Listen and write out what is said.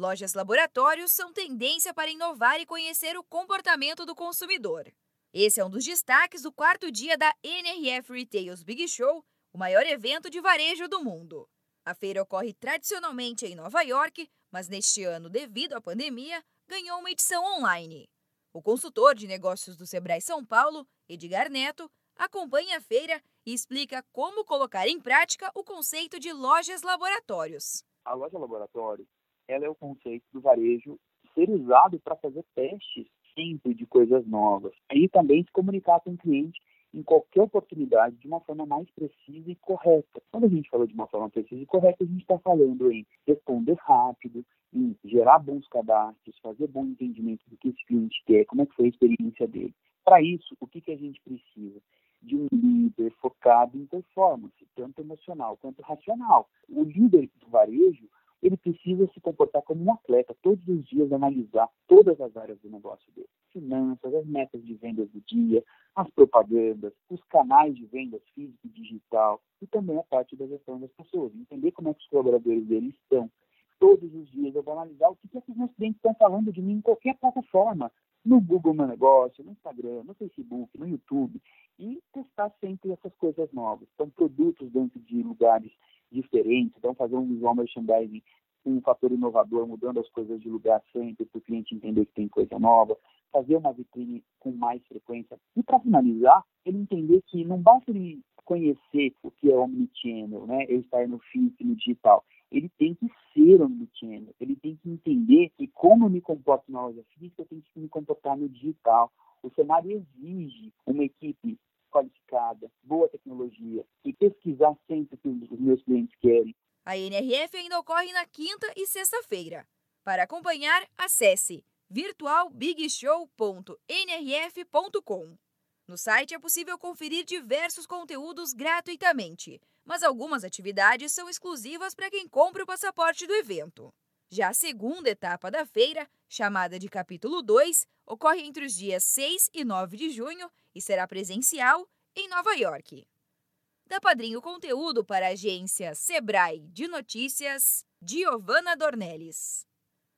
Lojas laboratórios são tendência para inovar e conhecer o comportamento do consumidor. Esse é um dos destaques do quarto dia da NRF Retails Big Show, o maior evento de varejo do mundo. A feira ocorre tradicionalmente em Nova York, mas neste ano, devido à pandemia, ganhou uma edição online. O consultor de negócios do Sebrae São Paulo, Edgar Neto, acompanha a feira e explica como colocar em prática o conceito de lojas laboratórios. A loja laboratório ela é o conceito do varejo ser usado para fazer testes sempre de coisas novas. E também se comunicar com o cliente em qualquer oportunidade de uma forma mais precisa e correta. Quando a gente falou de uma forma precisa e correta, a gente está falando em responder rápido, em gerar bons cadastros, fazer bom entendimento do que esse cliente quer, como é que foi a experiência dele. Para isso, o que, que a gente precisa? De um líder focado em performance, tanto emocional quanto racional. O líder do varejo, ele precisa se comportar como um atleta, todos os dias analisar todas as áreas do negócio dele. Finanças, as metas de vendas do dia, as propagandas, os canais de vendas físico e digital, e também a parte da gestão das pessoas, entender como é que os colaboradores dele estão. Todos os dias eu vou analisar o que, é que os meus clientes estão falando de mim em qualquer plataforma, no Google Meu Negócio, no Instagram, no Facebook, no YouTube, e testar sempre essas coisas novas. Então, produtos dentro de lugares diferentes, então fazer um visual merchandising com um fator inovador, mudando as coisas de lugar sempre, para o cliente entender que tem coisa nova, fazer uma vitrine com mais frequência. E para finalizar, ele entender que não basta ele conhecer o que é omnichannel, né? ele estar no físico no digital. Ele tem que ser omnichannel, ele tem que entender que como eu me comporto na loja física, eu tenho que me comportar no digital. O cenário exige uma equipe qualificada, boa tecnologia e pesquisar sempre o que os meus clientes querem. A NRF ainda ocorre na quinta e sexta-feira. Para acompanhar, acesse virtualbigshow.nrf.com. No site é possível conferir diversos conteúdos gratuitamente, mas algumas atividades são exclusivas para quem compra o passaporte do evento. Já a segunda etapa da feira, chamada de Capítulo 2, ocorre entre os dias 6 e 9 de junho e será presencial em Nova York. Da Padrinho Conteúdo para a agência Sebrae de Notícias, Giovana Dornelles.